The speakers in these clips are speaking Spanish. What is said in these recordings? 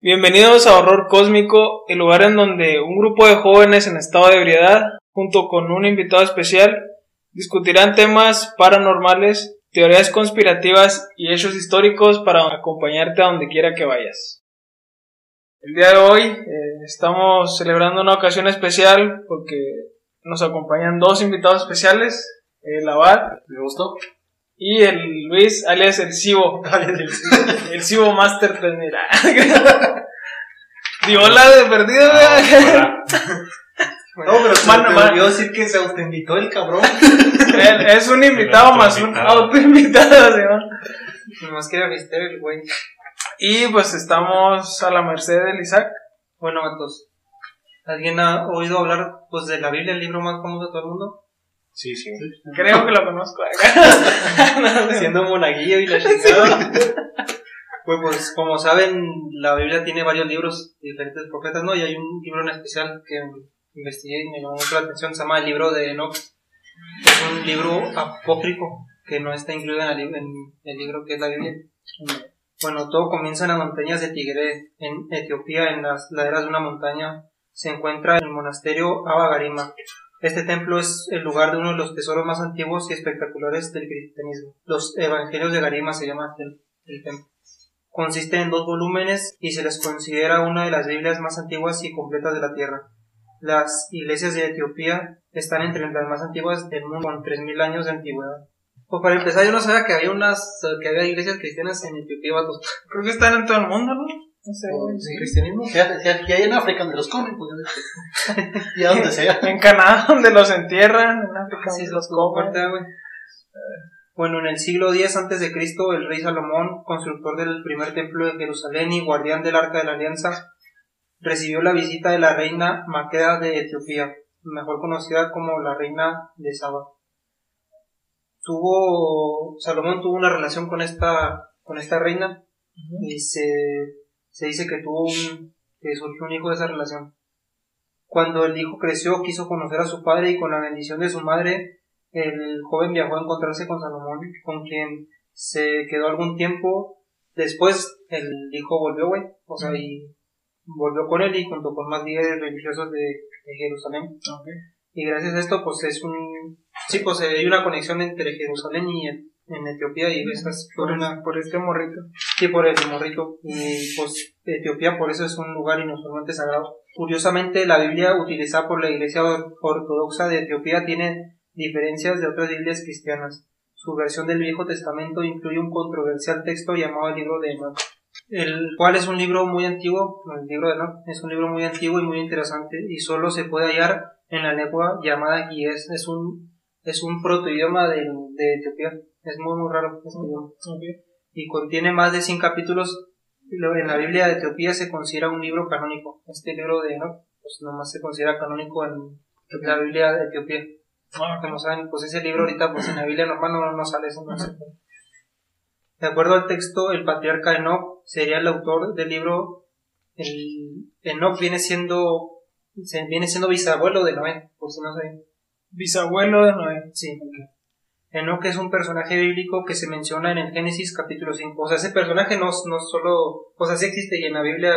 Bienvenidos a Horror Cósmico, el lugar en donde un grupo de jóvenes en estado de ebriedad, junto con un invitado especial, discutirán temas paranormales, teorías conspirativas y hechos históricos para acompañarte a donde quiera que vayas. El día de hoy eh, estamos celebrando una ocasión especial porque nos acompañan dos invitados especiales, el Abad. Me gustó. Y el Luis, alias el Cibo. el Cibo Master Diola de perdido, Ah, No, pero se me mano. olvidó decir que se autoinvitó el cabrón. Él es un invitado más un autoinvitado. ¿sí? Nomás que era misterio el güey. Y pues estamos a la merced del Isaac. Bueno, entonces, ¿alguien ha oído hablar pues de la Biblia, el libro más famoso de todo el mundo? Sí, sí. Creo que lo conozco. Siendo monaguillo y la chingada. Pues, pues, como saben, la Biblia tiene varios libros de diferentes profetas, ¿no? Y hay un libro en especial que investigué y me llamó mucho la atención, se llama el libro de Enoch. Es un libro apócrifo que no está incluido en el, libro que es la Biblia. Bueno, todo comienza en las montañas de Tigre, en Etiopía, en las laderas de una montaña. Se encuentra el monasterio Abba Garima. Este templo es el lugar de uno de los tesoros más antiguos y espectaculares del cristianismo. Los Evangelios de Garima se llama el templo. Consiste en dos volúmenes y se les considera una de las Biblias más antiguas y completas de la tierra. Las iglesias de Etiopía están entre las más antiguas del mundo, con 3.000 años de antigüedad. Pues para empezar, yo no sabía que había unas, que había iglesias cristianas en Etiopía, vatos. Creo que están en todo el mundo, ¿no? No sé. ¿De cristianismo? Si hay, si hay- en África donde los comen, pues y a donde sea. En Canadá, donde los entierran, en África, Sí, donde es los comen. fuerte, güey. Bueno, en el siglo X antes de Cristo, el rey Salomón, constructor del primer templo de Jerusalén y guardián del Arca de la Alianza, recibió la visita de la reina Maqueda de Etiopía, mejor conocida como la reina de Saba. Tuvo, Salomón tuvo una relación con esta, con esta reina y se, se dice que tuvo un, que surgió un hijo de esa relación. Cuando el hijo creció, quiso conocer a su padre y con la bendición de su madre, el joven viajó a encontrarse con Salomón, con quien se quedó algún tiempo. Después, el hijo volvió, güey, o sea, y volvió con él y junto con más líderes religiosos de, de Jerusalén. Y gracias a esto, pues es un, sí, pues hay una conexión entre Jerusalén y en, en Etiopía y estas Por, una, por este morrito. Sí, por el morrito. Y pues Etiopía por eso es un lugar inusualmente sagrado. Curiosamente, la Biblia utilizada por la Iglesia Or- Ortodoxa de Etiopía tiene diferencias de otras Biblias cristianas. Su versión del Viejo Testamento incluye un controversial texto llamado el libro de Enoch, el cual es un libro muy antiguo, el libro de Enoch es un libro muy antiguo y muy interesante y solo se puede hallar en la lengua llamada Gies. Es un, es un protoidioma de, de Etiopía. Es muy, muy raro este idioma y contiene más de 100 capítulos. Lo- En la Biblia de Etiopía se considera un libro canónico. Este libro de Enoch, pues nomás se considera canónico en la Biblia de Etiopía. Como saben, pues ese libro ahorita, pues en la Biblia normal no, no sale eso. no puede. De acuerdo al texto, el patriarca Enoch sería el autor del libro. El Enoch viene siendo, viene siendo bisabuelo de Noé, por si no saben. Bisabuelo de Noé. Sí. Enoch es un personaje bíblico que se menciona en el Génesis capítulo 5. O sea, ese personaje no, no solo... O sea, sí existe y en la Biblia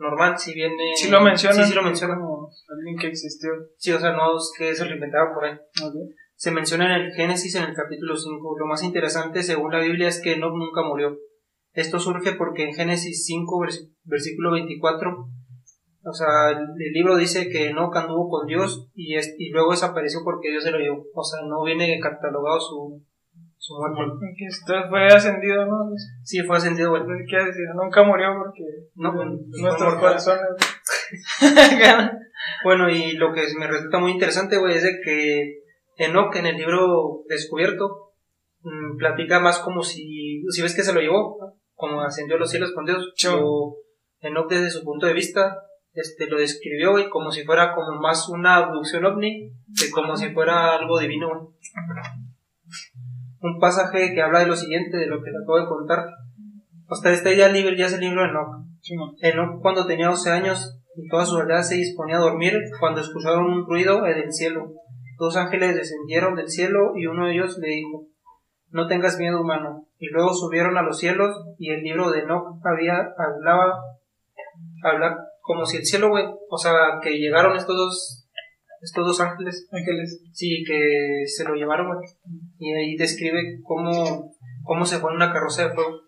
normal sí viene... Sí lo menciona. Sí, sí lo menciona. Como alguien que existió. Sí, o sea, no es que se lo inventaron por él. Se menciona en el Génesis en el capítulo 5. Lo más interesante según la Biblia es que Enoch nunca murió. Esto surge porque en Génesis 5, vers- versículo 24, o sea, el, el libro dice que Enoch anduvo con Dios y, es- y luego desapareció porque Dios se lo llevó. O sea, no viene catalogado su, su muerte. Que esto fue ascendido, ¿no? Sí, fue ascendido, güey. Decir, nunca murió porque No, nuestros no, corazones. Bueno, y lo que me resulta muy interesante, güey, es de que Enoch en el libro descubierto mm, platica más como si, si ves que se lo llevó, ¿no? como ascendió a los cielos con Dios. Sí. Pero Enoch desde su punto de vista este, lo describió, güey, como si fuera como más una abducción ovni, que como si fuera algo divino, güey. Un pasaje que habla de lo siguiente, de lo que te acabo de contar. Hasta este ya, el libro, ya es el libro de Enoch. Enoch cuando tenía 12 años y toda su aldea se disponía a dormir cuando escucharon un ruido en el cielo. Dos ángeles descendieron del cielo y uno de ellos le dijo, no tengas miedo humano. Y luego subieron a los cielos y el libro de Enoch había, hablaba habla como si el cielo, o sea, que llegaron estos dos, estos dos ángeles, Ángeles. sí, que se lo llevaron, güey, y ahí describe cómo, cómo se fue en una carroza de fuego.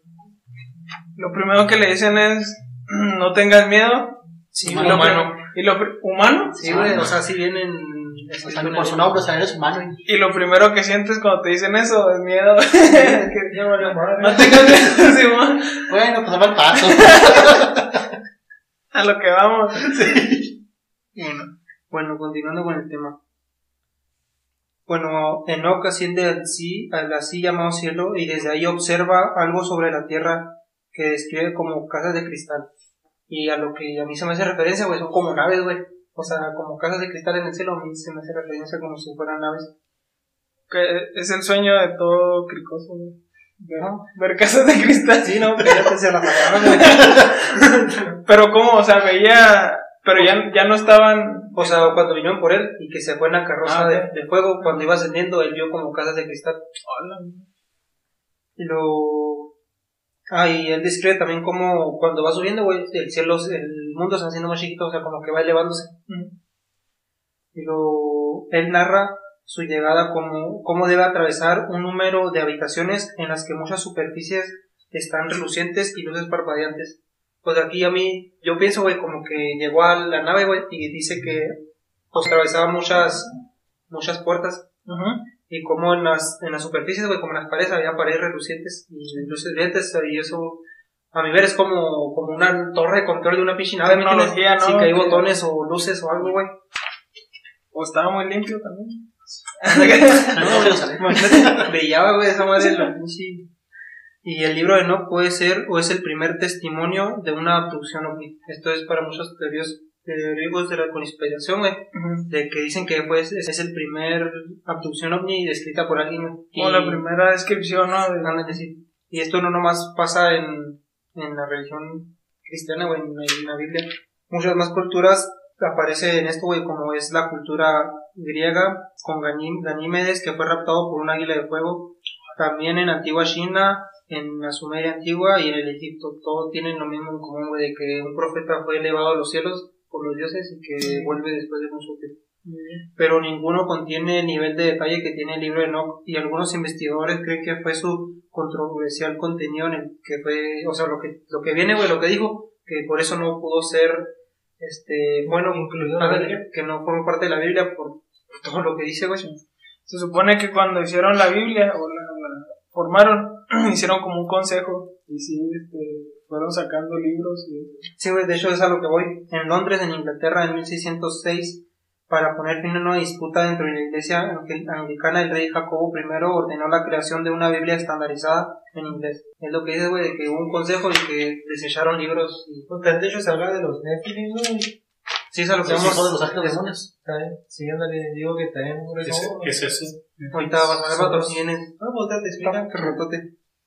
Lo primero que le dicen es, no tengas miedo. Sí, Y güey, lo humano. pri- ¿Y lo humano? Sí, güey, o sea, sí vienen... O sea, ni por su nombre, o sea, eres humano. y- Y lo primero que sientes cuando te dicen eso es miedo. No tengas miedo, Simón. Bueno, pues dame el paso. A lo que vamos. Bueno, bueno, continuando con el tema. Bueno, Enoch asciende al, sí, al así llamado cielo y desde ahí observa algo sobre la tierra que describe como casas de cristal. Y a lo que a mí se me hace referencia, güey, son como naves, güey. O sea, como casas de cristal en el cielo, a mí se me hace referencia como si fueran naves. Que es el sueño de todo cricoso, güey. Ver, ver casas de cristal. Sí, no, pero ya te se la pagaron, güey. Pero cómo, o sea, veía, pero ya, ya no estaban. O sea, cuando vinieron por él y que se fue en la carroza Ah, de, fuego, cuando iba ascendiendo, él vio como casas de cristal. Y lo. Ah, y él describe también como cuando va subiendo, güey, el cielo, el mundo se va haciendo más chiquito, o sea, como que va elevándose. Y lo. Él narra su llegada como cómo debe atravesar un número de habitaciones en las que muchas superficies están relucientes y luces parpadeantes. Pues aquí a mí, yo pienso, güey, como que llegó a la nave, güey, y dice que pues atravesaba muchas, muchas puertas y como en las, en las superficies, güey, como en las paredes, había paredes relucientes y luces brillantes, y eso, a mi ver, es como, como una torre de control de una pinche nave, ¿me entiendes? Tecnología, ¿no? Sí, que hay botones o luces o algo, güey. O estaba muy limpio también. No, brillaba, güey, esa madre, la pinche... Y el libro de No puede ser o es el primer testimonio de una abducción ovni. Esto es para muchos teóricos, teóricos de la conspiración, güey, Ujú. de que dicen que pues, es el primer abducción ovni descrita por alguien, Y- la primera descripción, ¿no? De- sí. Y esto no nomás pasa en, en la religión cristiana, güey, en, la- en la Biblia. Muchas más culturas aparece en esto, güey, como es la cultura griega, con Ganím- Ganímedes, que fue raptado por un águila de fuego. También en antigua China, en la Sumeria antigua y en el Egipto. Todos tienen lo mismo en común, de que un profeta fue elevado a los cielos por los dioses y que vuelve después de mucho tiempo pero ninguno contiene el nivel de detalle que tiene el libro de Enoch y algunos investigadores creen que fue su controversial contenido en el que fue, o sea, lo que lo que viene, güey, lo que dijo, que por eso no pudo ser este bueno Incluido que no forma parte de la Biblia por, todo lo que dice, güey. Se supone que cuando hicieron la Biblia o la, la formaron, hicieron como un consejo y sí, este, fueron sacando libros y Sí, güey, de hecho es a lo que voy. En Londres, en Inglaterra, en 1606, para poner fin a una disputa dentro de la iglesia anglicana, el rey Jacobo I ordenó la creación de una Biblia estandarizada en inglés. Es lo que dice, güey, de que hubo un consejo y que desecharon libros. Y... Pues de hecho se habla de los Nephilim, ¿no? Sí, es a lo que Los vamos. hijos de los ángeles demonios. ¿Saben? Sí, ándale, digo que también por ¿Qué es, qué es eso? Ahorita vas a ver patrocinios. No, pues ya te explican. Está ratote.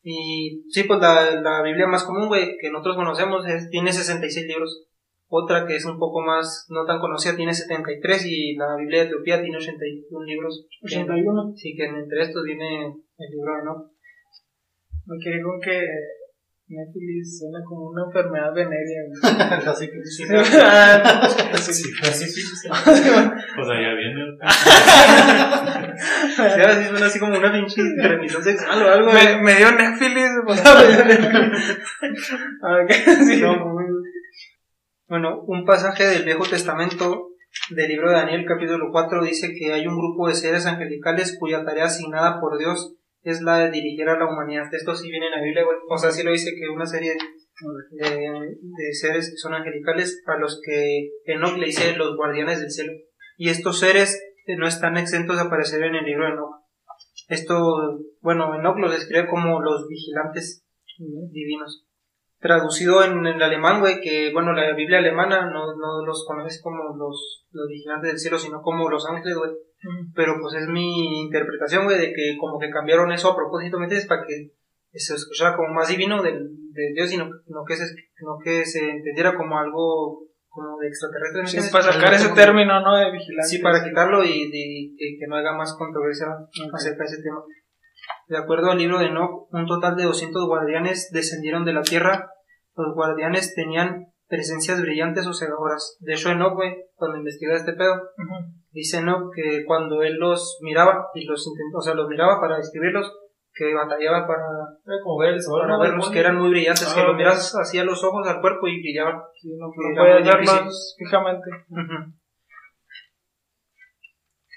Y sí, pues la, la Biblia más común, güey, que nosotros conocemos, es, tiene 66 libros. Otra que es un poco más, no tan conocida, tiene 73 y la Biblia de Etiopía tiene 81 libros. 81. Sí, que entre estos viene el libro de Enoch. Me quedé con que Netflix suena como una enfermedad venérea. güey. Así que Sí, Ah, sí. Sí, sí, sí, sí. Pues allá viene. Sí, ahora sí suena así como una pinche transmisión sexual o algo. me, me dio muy- Bueno, un pasaje del Viejo Testamento del libro de Daniel capítulo 4 dice que hay un grupo de seres angelicales cuya tarea asignada por Dios es la de dirigir a la humanidad. Esto sí viene en la Biblia, güey. O sea, sí lo dice que una serie de, de seres que son angelicales a los que Enoch le dice los guardianes del cielo. Y estos seres eh, no están exentos de aparecer en el libro de Enoch. Esto, bueno, Enoch los describe como los vigilantes divinos traducido en el alemán, güey, que bueno, la Biblia alemana no, no los conoce como los, los vigilantes del cielo, sino como los ángeles, güey. Pero pues es mi interpretación, güey, de que como que cambiaron eso a propósito, ¿me entiendes? Para que se escuchara como más divino del, de Dios, sino no que, se, no que se entendiera como algo como de extraterrestre, ¿me Sí, para sacar ese término, ¿no? De vigilancia. Sí, para quitarlo y de, de que no haya más controversia acerca de ese tema. De acuerdo al libro de Enoch, un total de 200 guardianes descendieron de la tierra. Los guardianes tenían presencias brillantes o cegadoras. De hecho, Enoch, güey, cuando investiga este pedo, dice Enoch que cuando él los miraba y los intentó, o sea, los miraba para describirlos, que batallaba para, como sol. para ¿no? verlos, que eran muy brillantes, que Ah, ok. miras hacia los ojos al cuerpo y brillaban. Sí, no, no difícil. verlos fijamente.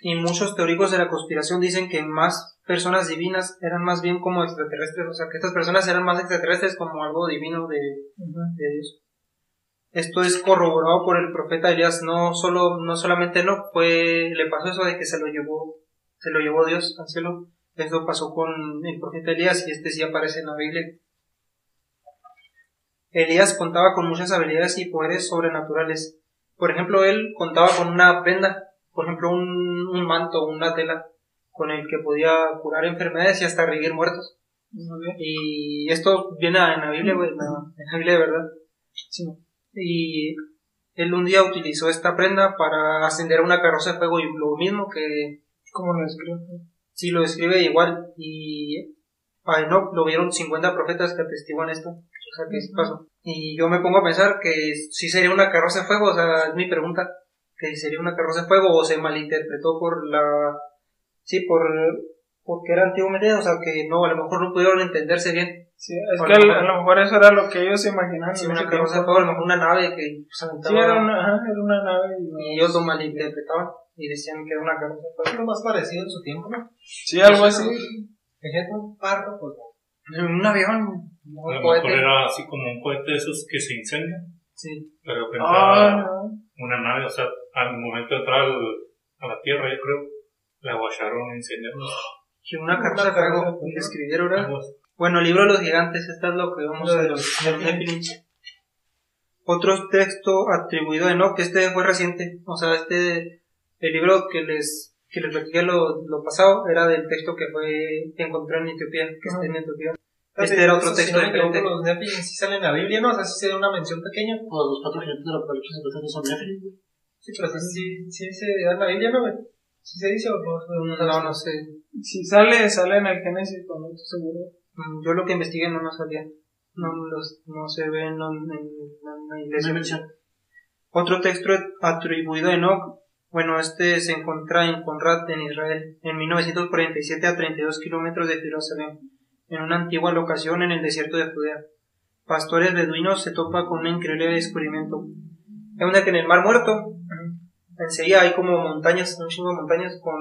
Y muchos teóricos de la conspiración dicen que más personas divinas eran más bien como extraterrestres, o sea, que estas personas eran más extraterrestres como algo divino de, de Dios. Esto es corroborado por el profeta Elías, no solo, no solamente no, fue, le pasó eso de que se lo llevó, se lo llevó Dios al cielo. Esto pasó con el profeta Elías y este sí aparece en la Biblia. Elías contaba con muchas habilidades y poderes sobrenaturales. Por ejemplo, él contaba con una prenda, por ejemplo, un, un manto, una tela, con el que podía curar enfermedades y hasta revivir muertos. Y esto viene en la Biblia, güey, en la, Biblia de verdad. Y él un día utilizó esta prenda para ascender a una carroza de fuego y lo mismo que Como lo escribo. si lo describe igual y a Enoch lo vieron 50 profetas que atestiguan esto. O sea, que sí pasó. Y yo me pongo a pensar que si sería una carroza de fuego, o sea, es mi pregunta, que sería una carroza de fuego o se malinterpretó por la... Sí, por... porque era antiguamente, o sea, que no, a lo mejor no pudieron entenderse bien. Sí, es A que lo a, mejor- a lo mejor eso era lo que ellos se imaginaban. En una carroza de fuego, a lo mejor una nave que se Sí, aventaba, era una, ajá, era una nave. y- y ellos lo malinterpretaban y decían que era una carroza de fuego. Lo más parecido en su tiempo, ¿no? Sí, algo así. Ejemplo, un carro, pues. Un avión, A un lo mejor cohete. era así como un cohete de esos que se incendian, Sí. pero de repente Ah, una nave, o sea, al momento de entrar a la Tierra, yo creo, la guacharon incendiando. Y una de que escribieron, ¿verdad? Algo así. Bueno, el libro de los gigantes, esta es lo que vamos a de los de. Otro texto atribuido a Enoch, este fue reciente, o sea, este, el libro que les, que les platiqué lo, lo pasado, era del texto que fue, que encontré en Etiopía, que está en Etiopía. Este era otro texto diferente. los Nephilim sí salen en la Biblia, ¿no? O sea, sí sería una mención pequeña. Pues los cuatro gigantes del apocalipsis supuestamente son Nephilim, güey. Sí, pero sí, sí, sí se da en la Biblia, ¿no? güey? ¿Sí se dice o no? No, no sé. Si sale, sale en el Génesis, no estoy seguro. Mm, Yo lo que investigué no nos salía. No, los, no se ve en, la No iglesia. mención. Otro texto atribuido a Enoch, bueno, este se encuentra en Conrad, en Israel, en 1947 a 32 kilómetros de Jerusalén, en una antigua locación en el desierto de Judea. Pastores beduinos se topa con un increíble descubrimiento. Es una que en el Mar Muerto, enseguida hay como montañas, un chingo de montañas con,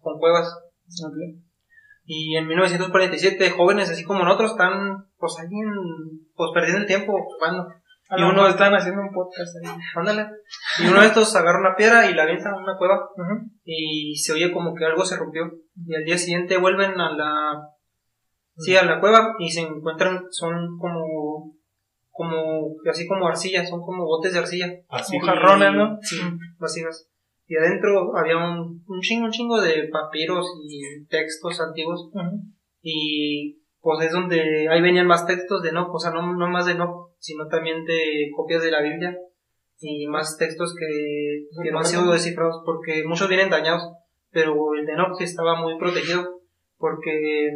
con cuevas. Y en 1947, jóvenes así como nosotros están, pues ahí en, pues perdiendo el tiempo jugando. A Y uno están haciendo un podcast ahí. Ándale. Y uno de estos agarra una piedra y la avienta en una cueva. Y se oye como que algo se rompió. Y al día siguiente vuelven a la. Sí, a la cueva y se encuentran. Son como. Como. Así como arcilla. Son como botes de arcilla. Así Como jarrones, ¿no? Sí, vasijas. Y adentro había un, un chingo, un chingo de papiros y textos antiguos. Y pues es donde ahí venían más textos de no, o sea, no, no más de no, sino también de copias de la Biblia y más textos que, que no han sido descifrados porque muchos vienen dañados, pero el de Enoch estaba muy protegido porque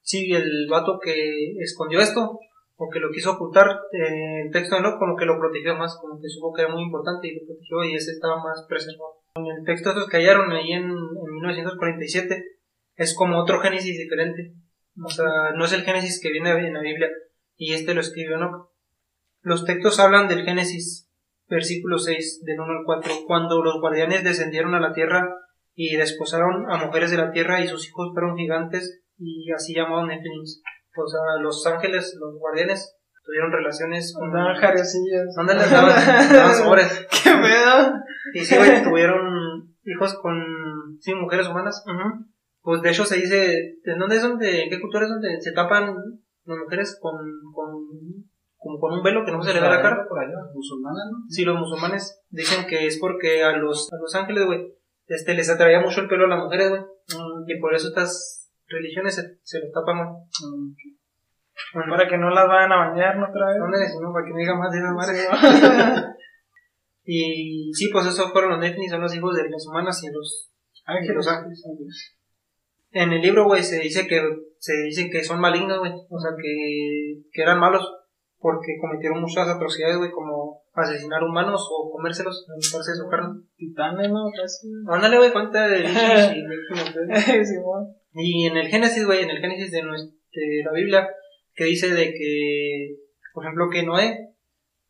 sí, el vato que escondió esto o que lo quiso ocultar, eh, el texto Enoch como que lo protegió más, como que supo que era muy importante y lo protegió y ese estaba más preservado. En el texto estos que hallaron ahí en, en 1947 es como otro Génesis diferente. O sea, no es el Génesis que viene en la Biblia. Y este lo escribió Enoch. Los textos hablan del Génesis, versículo 6, del 1 al 4. Cuando los guardianes descendieron a la tierra y desposaron a mujeres de la tierra y sus hijos fueron gigantes y así llamados Nephilims. O sea, los ángeles, los guardianes, tuvieron relaciones con... Andaban jarecillas. Ándale, daban, daban sobres. ¿Qué pedo? Y sí, güey, tuvieron hijos con, sí, mujeres humanas. Pues de hecho se dice, ¿de dónde es donde, en qué cultura es donde se tapan las mujeres con, con, como con un velo que no se le ve la cara? por allá. Musulmanas, ¿no? Sí, los musulmanes dicen que es porque a los, a los ángeles, güey, este, les atraía mucho el pelo a las mujeres, güey. Y por eso estas religiones se, se güey. Bueno, Para que no las vayan a bañar ¿no? otra vez. ¿Dónde es? No, para que me diga más de esas madres. y sí, pues esos fueron los Nephilim, son los hijos de las humanas y los Ángeles. los ángeles. En el libro, güey, se dice que se dice que son malignos, güey, o sea, que, que eran malos, porque cometieron muchas atrocidades, güey, como asesinar humanos o comérselos, alimentarse de su carne. Titanes, ¿no? Casi. Ándale, güey, cuenta de y en el Génesis, güey, en el Génesis de, nues- de la Biblia, que dice de que, por ejemplo, que Noé,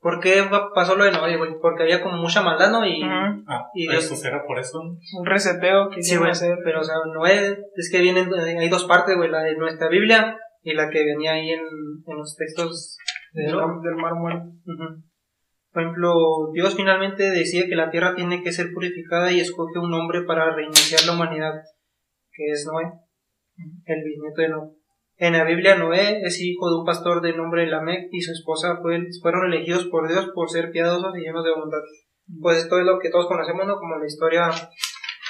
¿por qué pasó lo de Noé, güey? Porque había como mucha maldad, ¿no? Y, Ujú. Ah, Y eso Dios- será por eso. Un reseteo que Sí, güey, hacer. pero o sea, Noé, es que vienen, hay dos partes, güey, la de nuestra Biblia y la que venía ahí en, en los textos de Del, Noé. del mar muerto. Por ejemplo, Dios finalmente decide que la tierra tiene que ser purificada y escoge un hombre para reiniciar la humanidad, que es Noé, el bisnieto de Noé. En la Biblia, Noé es hijo de un pastor de nombre Lamec y su esposa fue- fueron elegidos por Dios por ser piadosos y llenos de bondad. Pues esto es lo que todos conocemos, ¿no? Como la historia,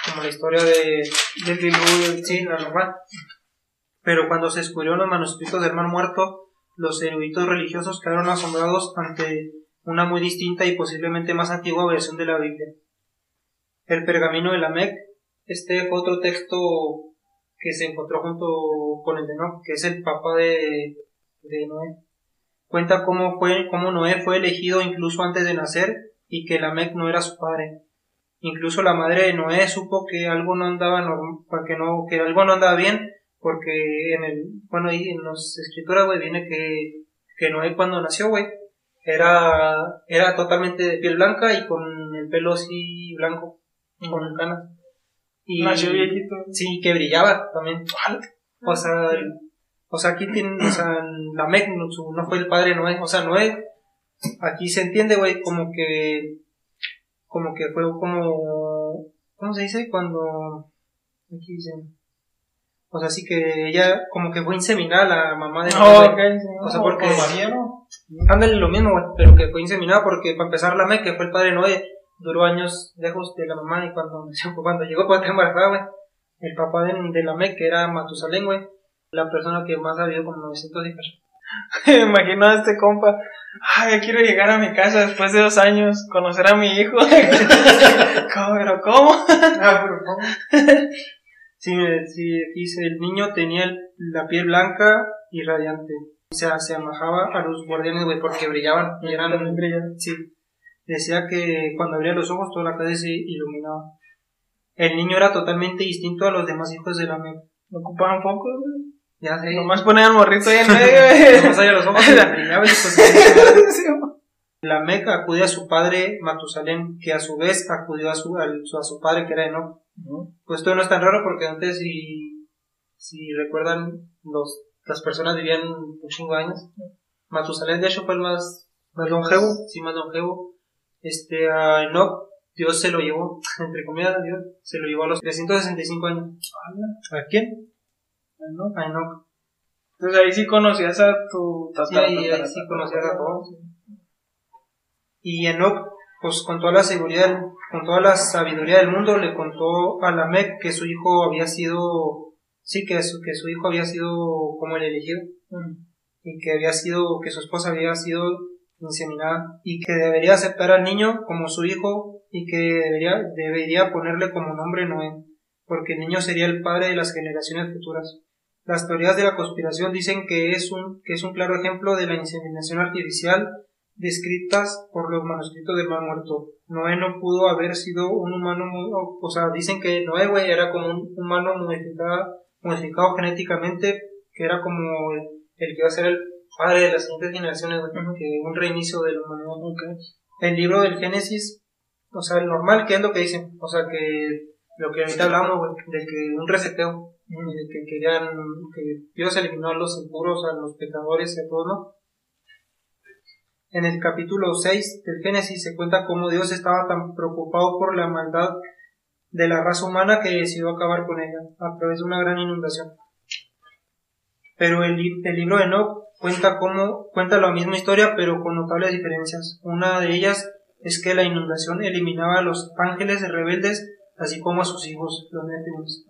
como la historia de, del diluvio, sí, la normal. Pero cuando se descubrieron los manuscritos del Mar Muerto, los eruditos religiosos quedaron asombrados ante una muy distinta y posiblemente más antigua versión de la Biblia. El pergamino de Lamec, este fue otro texto que se encontró junto con el de Enoch, que es el papá de, Noé. Cuenta cómo fue, cómo Noé fue elegido incluso antes de nacer y que Lamec no era su padre. Incluso la madre de Noé supo que algo no andaba que no, que algo no andaba bien, porque en el, bueno, ahí en las escrituras, güey, viene que, que Noé cuando nació, güey, era, era totalmente de piel blanca y con el pelo así blanco, con canas. Y, Nació viejito. Sí, que brillaba también. O sea, el- o sea, aquí tienen, o sea, la Mec no, fue el padre Noé, o sea, Noé, aquí se entiende, güey, como que, como que fue como, ¿cómo se dice? Cuando, aquí dice, o sea, sí que ella, como que fue inseminada la mamá de Noé, Oh, güey. ok, sí. O sea, porque, Por María, ¿no? Ándale lo mismo, güey, pero que fue inseminada porque, para empezar, la Mec, que fue el padre Noé, duró años lejos de la mamá y cuando, cuando llegó, pues, estar embarazada, güey, el papá de, de la Mec, que era Matusalén, güey, la persona que más ha vivido como 900 hijos. Me imagino a este compa. Ay, ya quiero llegar a mi casa después de dos años, conocer a mi hijo. ¿Cómo, pero cómo? Ah, pero ¿cómo? Sí, sí, dice, el niño tenía la piel blanca y radiante. O sea, se amajaba a los guardianes, güey, porque brillaban y eran... Sí. Decía que cuando abría los ojos toda la calle se iluminaba. El niño era totalmente distinto a los demás hijos de la Mec. No ocupaban focos, güey. Ya sé. Nomás ponían morrito ahí en medio, Nomás abría los ojos y brillaba y pues... La Meca acude a su padre Matusalén, que a su vez acudió a su, a su padre que era Enoch. Pues esto no es tan raro porque antes, si, si recuerdan, los, las personas vivían un chingo de años. Matusalén, de hecho, fue el más, más longevo. Sí, más longevo. Este, a Enoch, Dios se lo llevó, entre comillas, Dios se lo llevó a los 365 años. ¿A quién? ¿No? A Enoch. Entonces ahí sí conocías a tu Sí, tatara, ahí, ahí tatara, sí conocías a todos. Y Enoch, pues con toda la seguridad, con toda la sabiduría del mundo, le contó a Lamec que su hijo había sido, sí, que su, que su hijo había sido como el elegido, y que había sido, que su esposa había sido inseminada, y que debería aceptar al niño como su hijo, y que debería, debería ponerle como nombre Noé, porque el niño sería el padre de las generaciones futuras. Las teorías de la conspiración dicen que es un, que es un claro ejemplo de la inseminación artificial descritas por los manuscritos del Mar Muerto. Noé no pudo haber sido un humano, o sea, dicen que Noé, güey, era como un humano modificado, modificado genéticamente, que era como el, el que iba a ser el padre de las siguientes generaciones, güey, que un reinicio de la humanidad. El libro del Génesis, o sea, el normal, ¿qué es lo que dicen? O sea, que lo que ahorita hablamos, güey, de que un reseteo, y de que querían, que Dios eliminó a los impuros, a los pecadores y a todos, ¿no? En el capítulo 6 del Génesis se cuenta cómo Dios estaba tan preocupado por la maldad de la raza humana que decidió acabar con ella a través de una gran inundación. Pero el, el libro de Enoch cuenta cómo, cuenta la misma historia pero con notables diferencias. Una de ellas es que la inundación eliminaba a los ángeles rebeldes así como a sus hijos, los Néfilis.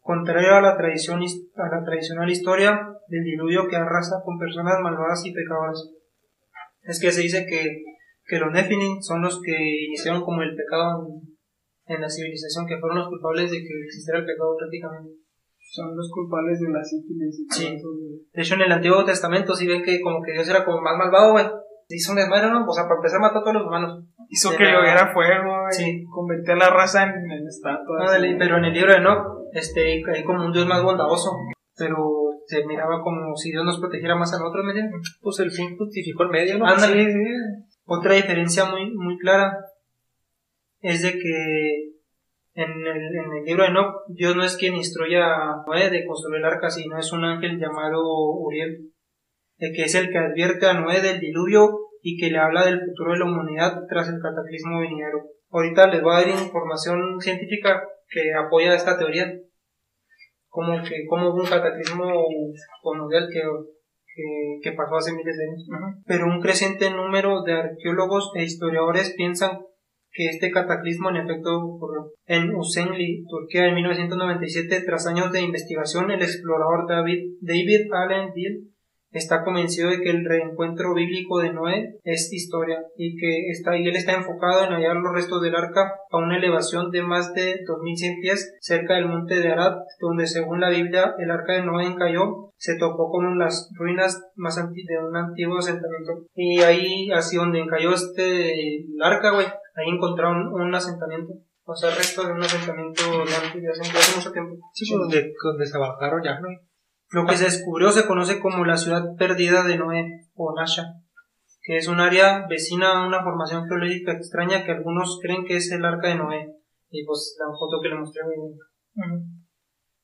Contrario a la, tradición, a la tradicional historia del diluvio que arrasa con personas malvadas y pecadoras. Es que se dice que, que los Nephilim son los que iniciaron como el pecado en la civilización, que fueron los culpables de que existiera el pecado prácticamente. Son los culpables de la sífilis. y todo Sí. eso, güey. De hecho, en el Antiguo Testamento sí ven que como que Dios era como más malvado, güey. Hizo un desmadre, ¿no? O sea, para empezar mató a todos los humanos. Hizo De que la- lloviera fuego y Sí. convirtió a la raza en, en estatuas. Ándale, pero en el libro de Enoch, este, hay como un Dios más bondadoso. Pero se miraba como si Dios nos protegiera más a nosotros, ¿me entiendes? Pues el fin justificó el medio, ¿no? Ándale. Sí, sí. Otra diferencia muy, muy clara es de que en el, en el libro de Enoch, Dios no es quien instruye a Noé de construir el arca, sino es un ángel llamado Uriel, el que es el que advierte a Noé del diluvio y que le habla del futuro de la humanidad tras el cataclismo venidero. Ahorita les voy a dar información científica que apoya esta teoría, como que como hubo un cataclismo mundial que, que pasó hace miles de años. Pero un creciente número de arqueólogos e historiadores piensan que este cataclismo en efecto ocurrió. En Usenli, Turquía, en 1997, tras años de investigación, el explorador David, David Allen Dill está convencido de que el reencuentro bíblico de Noé es historia y que está, y él está enfocado en hallar los restos del arca a una elevación de más de 2100 pies cerca del monte de Arad, donde según la Biblia el arca de Noé encalló, se topó con las ruinas más de un antiguo asentamiento y ahí así donde encalló este el arca, güey, ahí encontraron un asentamiento. O sea, resto de un asentamiento de antes, de hace, mucho tiempo. Sí, pues, donde, donde se bajaron ya, ¿no? Lo que se descubrió se conoce como la ciudad perdida de Noé, o Nasha, que es un área vecina a una formación geológica extraña que algunos creen que es el arca de Noé. Y pues la foto que le mostré. güey.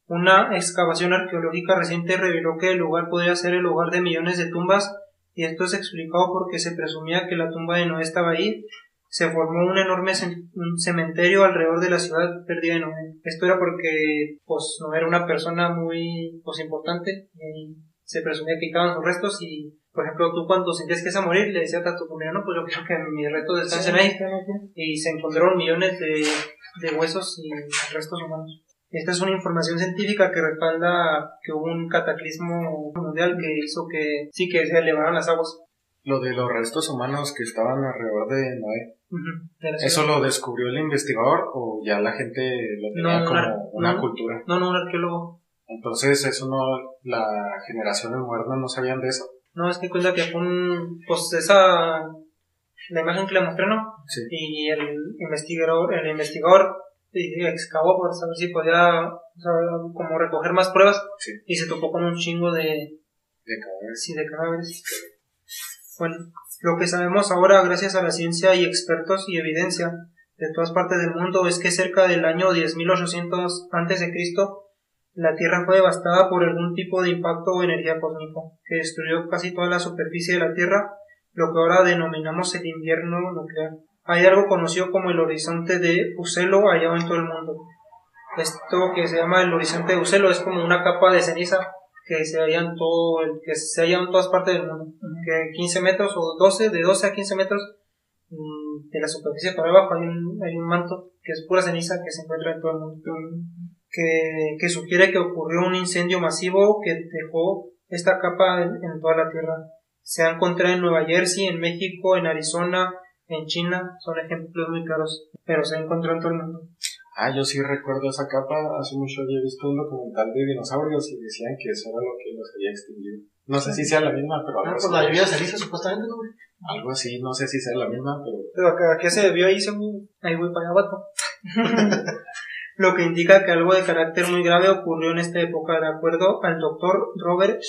Una excavación arqueológica reciente reveló que el lugar podría ser el hogar de millones de tumbas, y esto es explicado porque se presumía que la tumba de Noé estaba ahí. Se formó un enorme un cementerio alrededor de la ciudad perdida de Noé. Esto era porque pues Noé era una persona muy pues importante y se presumía que quitaban sus restos y por ejemplo tú cuando sentías que ibas a morir le decías a tu familia no pues yo quiero que mis restos descansen ahí y se encontraron millones de, de huesos y restos humanos. Esta es una información científica que respalda que hubo un cataclismo mundial que hizo que sí que se elevaran las aguas. Lo de los restos humanos que estaban alrededor de Noé. De la ¿eso ciudad. lo descubrió el investigador o ya la gente lo tenía No, como no, una no. cultura? No, no, un arqueólogo. Entonces, eso no, la generación moderna no sabían de eso. No, es que cuenta que fue un, pues esa, la imagen que le mostré, ¿no? Sí. Y el investigador, el investigador eh, excavó por saber si podía, o sea, como recoger más pruebas. Sí. Y se topó con un chingo de, De cadáveres. sí, de cadáveres. Bueno, lo que sabemos ahora gracias a la ciencia y expertos y evidencia de todas partes del mundo es que cerca del año 10.800 a.C. la Tierra fue devastada por algún tipo de impacto o energía cósmico que destruyó casi toda la superficie de la Tierra, lo que ahora denominamos el invierno nuclear. Hay algo conocido como el horizonte de Ucelo hallado en todo el mundo. Esto que se llama el horizonte de Ucelo es como una capa de ceniza que se halla en todo que se halla en todas partes del mundo. Que 15 metros o 12, de 12 a 15 metros mm, de la superficie para abajo hay un, hay un manto que es pura ceniza que se encuentra en todo el mundo. Que, sugiere que ocurrió un incendio masivo que dejó esta capa en toda la Tierra. Se ha encontrado en Nueva Jersey, en México, en Arizona, en China, son ejemplos muy claros, pero se encontró en todo el mundo. Ah, yo sí recuerdo esa capa. Hace mucho había visto un documental de dinosaurios y decían que eso era lo que los había extinguido. No sé si sea la misma, pero Ah, algo, pues así, la lluvia ceniza supuestamente, ¿no, algo así. No sé si sea la misma, pero Pero ¿a qué se debió ahí? según- Ahí voy para allá, vato. Lo que indica que algo de carácter muy grave ocurrió en esta época, de acuerdo al doctor Robert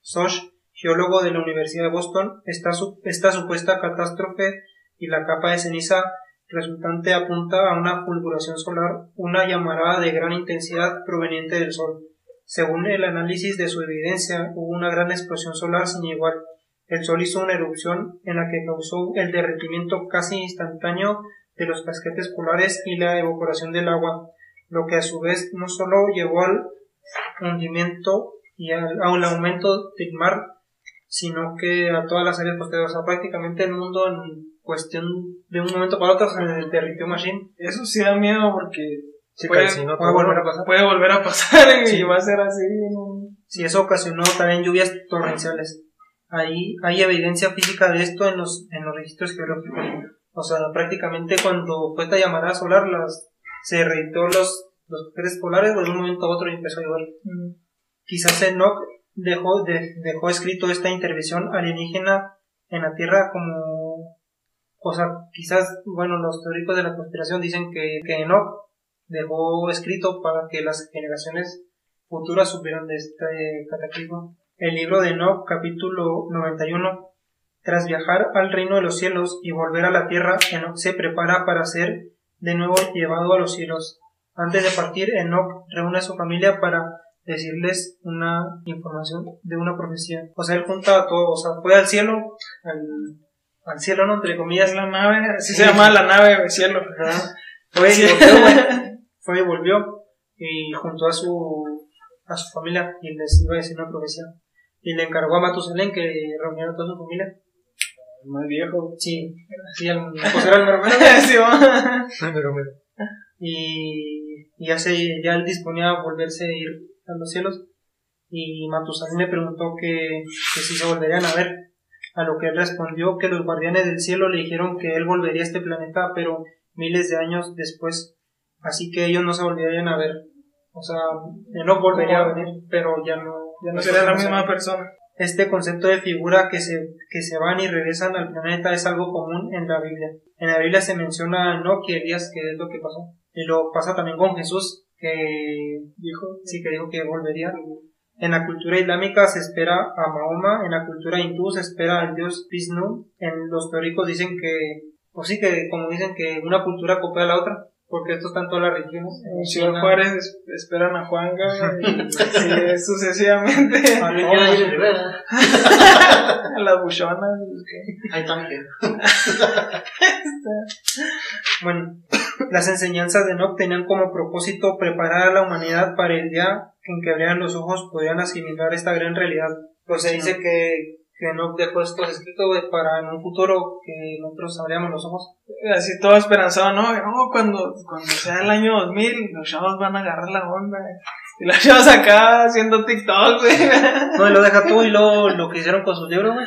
Sosh, geólogo de la Universidad de Boston. Esta, su- esta supuesta catástrofe y la capa de ceniza resultante apunta a una fulguración solar, una llamarada de gran intensidad proveniente del Sol. Según el análisis de su evidencia, hubo una gran explosión solar sin igual. El Sol hizo una erupción en la que causó el derretimiento casi instantáneo de los casquetes polares y la evaporación del agua, lo que a su vez no solo llevó al hundimiento y al, aumento del mar, sino que a todas las áreas costeras. O sea, prácticamente el mundo en cuestión de un momento para otro se derritió Machine. Eso sí da miedo porque Sí, puede, puede volver a pasar. puede volver a pasar y va a ser así. ¿no? Si eso ocasionó también lluvias torrenciales. Ahí hay evidencia física de esto en los, en los registros geológicos. O sea, prácticamente cuando fue esta llamada solar, las, se derritió los, los polares, pues de un momento a otro empezó a llover. Quizás Enoch dejó, de- dejó escrito esta intervención alienígena en la Tierra como, o sea, quizás, bueno, los teóricos de la conspiración dicen que, que Enoch dejó escrito para que las generaciones futuras supieran de este cataclismo. El libro de Enoch, capítulo 91, tras viajar al reino de los cielos y volver a la tierra, Enoch se prepara para ser de nuevo llevado a los cielos. Antes de partir, Enoch reúne a su familia para decirles una información de una profecía. O sea, él junta a todo, o sea, fue al cielo, al, al cielo, ¿no? Entre comillas. La nave, así se llama la nave del cielo. Fue y volvió, güey. Fue y volvió. Y juntó a su, a su familia y les iba a decir una profecía. Y le encargó a Matusalén que reuniera a toda su familia. Más viejo. Sí, sí, el, pues era el mero mero. Sí, va. y, y ya, se, ya él disponía a volverse a ir a los cielos. Y Matusalén le preguntó que, que si se volverían a ver. A lo que él respondió que los guardianes del cielo le dijeron que él volvería a este planeta, pero miles de años después. Así que ellos no se volverían a ver. O sea, él no volvería a venir, pero ya no, ya no No sería la misma persona. Este concepto de figura que se, que se van y regresan al planeta es algo común en la Biblia. En la Biblia se menciona a Enoch y Elías, que es lo que pasó. Y lo pasa también con Jesús, que dijo, sí que dijo que volvería. En la cultura islámica se espera a Mahoma, en la cultura hindú se espera al dios Vishnu. En los teóricos dicen que, o sí que como dicen que una cultura copia a la otra, porque esto está en todas las religiones. En Ciudad Juárez es- esperan a Juanga y sucesivamente. A Rivera. a las buchonas. Ahí jefe. Bueno, las enseñanzas de Enoch tenían como propósito preparar a la humanidad para el día que abrieran los ojos podrían asimilar esta gran realidad. Pues se dice que, que Enoch dejó estos escritos güey, para en un futuro que nosotros abríamos los ojos. Así todo esperanzado, ¿no? No, cuando, cuando sea el año 2000, los chavos van a agarrar la onda. Y los chavos acá haciendo TikTok, güey. No, y lo deja tú y luego lo que hicieron con sus libros, güey.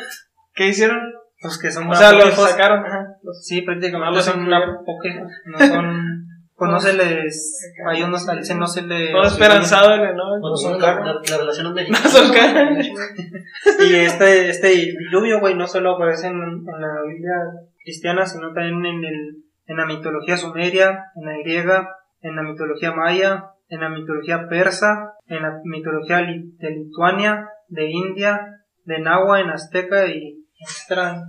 ¿Qué hicieron? Pues que son O sea, los sacaron, ajá. Sí, prácticamente No los son una poque, no son, pues no se les, a ellos no, se- no se les... Todo esperanzado, güey, ¿no? Bueno, son la, la, la relación No médica. son caras. Y este, este diluvio, güey, no solo aparece en, en la Biblia cristiana, sino también en, el, en la mitología sumeria, en la griega, en la mitología maya, en la mitología persa, en la mitología li- de Lituania, de India, de Nahua, en azteca y etcétera.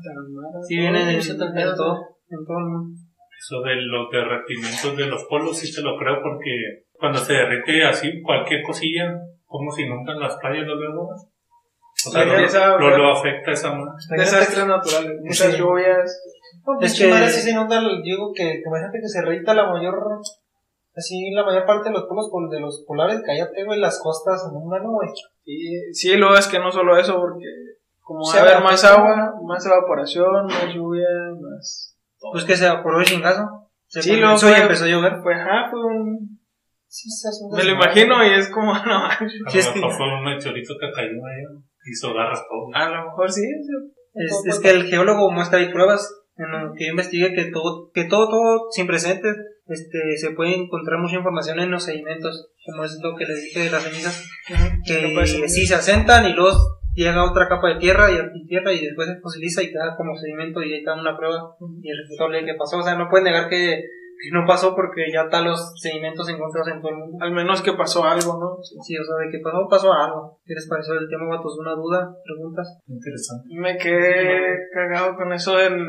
Sí, viene de, Sí, de todo, en todo el mundo. Eso de los derretimientos de los polos sí te lo creo porque cuando se derrite así cualquier cosilla, como si inundan las playas los luego. O sea, esa- lo, lo afecta esa más. Desastres naturales, muchas Sí. lluvias. Es Es que- si se inunda, digo que, que imagínate que se reita la mayor, así la mayor parte de los polos pol- de los polares, cállate, güey, las costas se inundan, ¿no, güey? Y sí, luego es que no solo eso, porque como va Se a haber más agua, más evaporación, más lluvia, más. Pues que se evaporó el chingazo. Se Sí, y fue- empezó a llover. Pues ajá, fue un- Sí, se hace un Me lo imagino y es como, no manches. A lo que- mejor fue un meteorito que cayó ahí, hizo garras todo. A lo mejor sí. sí. Es, es que el geólogo muestra ahí pruebas en lo que yo investigué que todo, que todo, todo sin precedentes, este, se puede encontrar mucha información en los sedimentos, como es lo que les dije de las cenizas, que sí se asentan y luego llega otra capa de tierra y, y tierra y después se fosiliza y queda como sedimento y ahí está una prueba y el resultado de que pasó, o sea, no puedes negar que, que no pasó porque ya están los sedimentos encontrados en todo el mundo. Al menos que pasó algo, ¿no? Sí, o sea, de que pasó, pasó algo. ¿Qué les pareció el tema, vatos? ¿Una duda? ¿Preguntas? Interesante. Me quedé cagado con eso del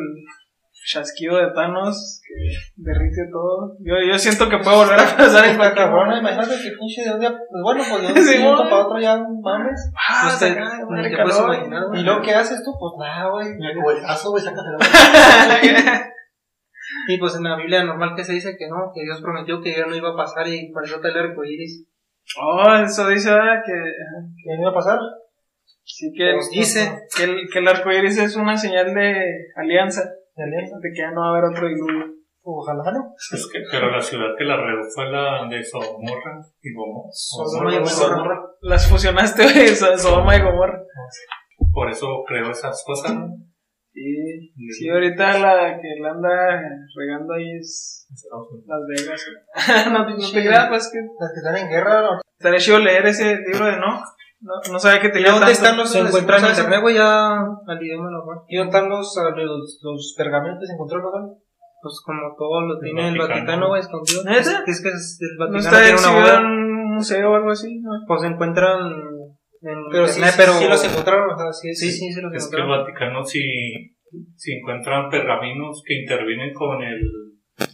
chasquido de Thanos que derrite todo. Yo, yo siento que puede volver a pasar en cualquier momento. imagínate que pinche de un día, pues bueno, pues de un Sí, bueno. para otro ya mames. Ah, Usted- te puedes calor. imaginar. Y luego, ¿qué haces tú? Pues nada, güey. El cohetazo, güey, sácate la Y pues en la Biblia normal que se dice que no, que Dios prometió que ya no iba a pasar y por eso está el arco iris. Oh, eso dice ¿verdad? que ¿Qué iba a pasar? sí que, Pues dice. que el, que el arco iris es una señal de alianza, De alianza. de que ya no va a haber otro diluvio. Ojalá no. Es que, pero la ciudad que la regó fue la de Sodomorra y Gomorra. Sodoma y Gomorra. Las fusionaste, güey, So- Sodoma y Gomorra. Por eso creó esas cosas, ¿no? Sí, sí, ahorita la que la anda regando ahí es Estados Unidos. Las Vegas. no, te- no te creas, pues que Las que están en guerra, ¿no? estaría chido leer ese libro de no. No, no sabía que ¿Y tenía dónde tanto. están los Se encuentra en internet, güey, ya al idioma lo ¿Y dónde están los, los, los pergamentos? ¿Se encontró local? Pues como todo lo tiene el Vaticano. Güey, escondido. Es que el No Vaticano está tiene una exhibido en boda. un museo o algo así. ¿no? Pues se encuentran en Pero sí, internet, sí, pero... sí los encontraron, o sea, sí, Sí, sí, sí los Es que el. Vaticano si, si encuentran pergaminos que intervienen con el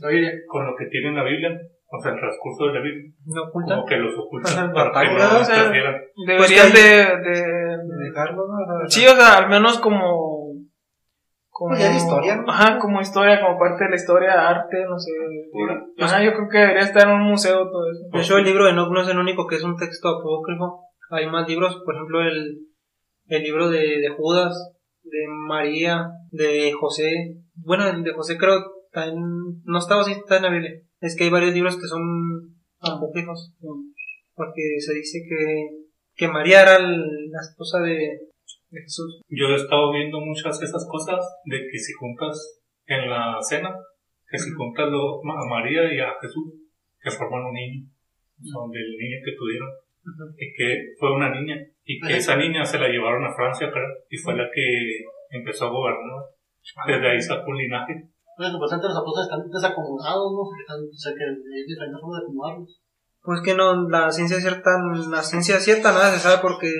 No con lo que tiene la Biblia, o sea, el transcurso de la Biblia, No ocultan. como que los ocultan para que batalla, no o sea, interfieran. Deberían que de, de- Dejarlo, ¿no? Sí, o sea, al menos como. como Pues ya de historia, ¿no? Ajá, como historia, como parte de la historia, arte, no sé. Sí. Ajá, yo creo que debería estar en un museo todo eso. De hecho, el libro de Enoch no es el único que es un texto apócrifo. Hay más libros, por ejemplo, el, el libro de, de Judas, de María, de José. Bueno, el de José creo está en, no estaba así, está en la Biblia. Es que hay varios libros que son apócrifos. Porque se dice que, que María era el- la esposa de, de Jesús. Yo he estado viendo muchas de esas cosas de que si juntas en la cena, que si juntas lo- a María y a Jesús, que forman un niño, son del niño que tuvieron, y que fue una niña, y que esa niña se la llevaron a Francia, creo, y fue la que empezó a gobernar. Desde ahí sacó un linaje. Oye, supuestamente los apóstoles están desacomodados, ¿no? Están, o sea, que hay diferentes formas de acomodarlos. Pues que no, la ciencia cierta, la ciencia cierta nada se sabe porque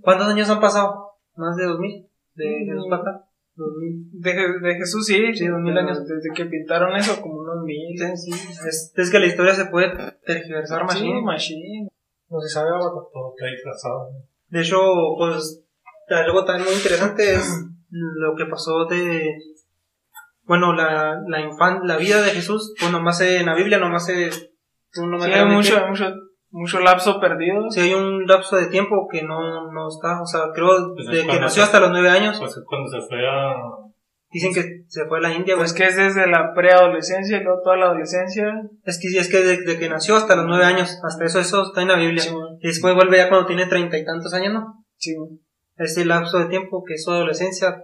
¿cuántos años han pasado? Más de 2000 de Mm. Jesús para acá. 2000. De, de Jesús sí, Sí, dos mil años. Desde que pintaron eso, como unos mil. Sí, Es, es que la historia se puede tergiversar más. Sí, machine. No se sabe, vato. Todo está disfrazado. De hecho, pues algo también muy interesante es lo que pasó de bueno, la, la infan, la vida de Jesús, pues nomás en la Biblia nomás se uno me Sí, hay mucho, mucho, mucho lapso perdido. sí hay un lapso de tiempo que no, no está, o sea, creo Pues es de que nació se- hasta los nueve años, Pues es cuando se fue a... dicen que se fue a la India, güey. Pues que es desde la preadolescencia y luego toda la adolescencia. Es que es que desde que nació hasta los nueve años, hasta eso, eso está en la Biblia. Sí, güey. Y después vuelve ya cuando tiene treinta y tantos años, ¿no? Sí, güey. Ese lapso de tiempo que es su adolescencia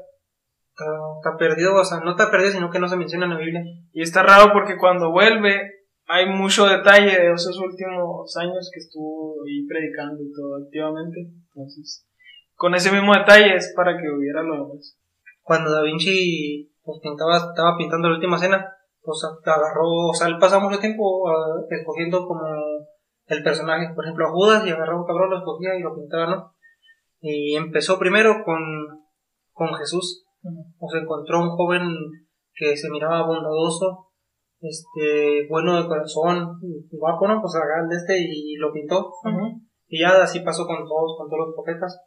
está, está perdido, o sea, no está perdido, sino que no se menciona en la Biblia. Y está raro porque cuando vuelve hay mucho detalle de esos últimos años que estuvo ahí predicando y todo activamente. Entonces, con ese mismo detalle es para que hubiera lo demás. Cuando Da Vinci pues, pintaba, estaba pintando la última cena, pues agarró, o sea, él pasaba mucho tiempo ah, escogiendo como el personaje, por ejemplo, a Judas, y agarraba un cabrón, lo escogía y lo pintaba, ¿no? Y empezó primero con, con Jesús. O sea, encontró un joven que se miraba bondadoso, este, bueno de corazón, guapo, ¿no? Pues agarró de este y lo pintó. Y ya así pasó con todos, con todos los profetas.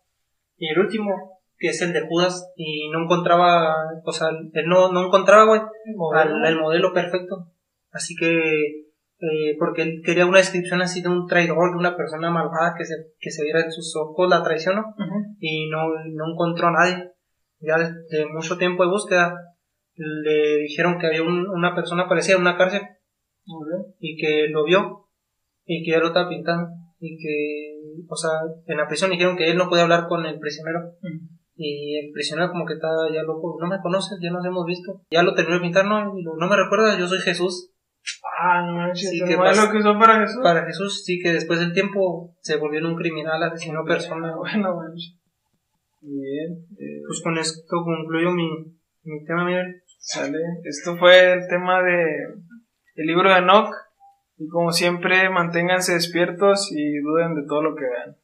Y el último, que es el de Judas, y no encontraba, o sea, él no, no encontraba, güey, el modelo perfecto. Así que, eh, porque él quería una descripción así de un traidor, de una persona malvada que se, que se viera en sus ojos la traición, ¿no? Y no, no encontró a nadie. Ya de, de mucho tiempo de búsqueda, le dijeron que había un- una persona parecida en una cárcel. Y que lo vio y que ya lo estaba pintando y que, o sea, en la prisión dijeron que él no podía hablar con el prisionero. Y el prisionero como que estaba ya loco, no me conoces, ya nos hemos visto, ya lo terminó de pintar, no, lo- no me recuerdas, yo soy Jesús, Ah, no manches, Sí, el ¿qué modelo pasa? que usó para Jesús. para Jesús sí que después del tiempo se volvió en un criminal, asesinó personas, Bueno, manches. Bien, eh, pues con esto concluyo mi, mi tema, Miguel. sale. Esto fue el tema de el libro de Enoch. Y como siempre, manténganse despiertos y duden de todo lo que vean.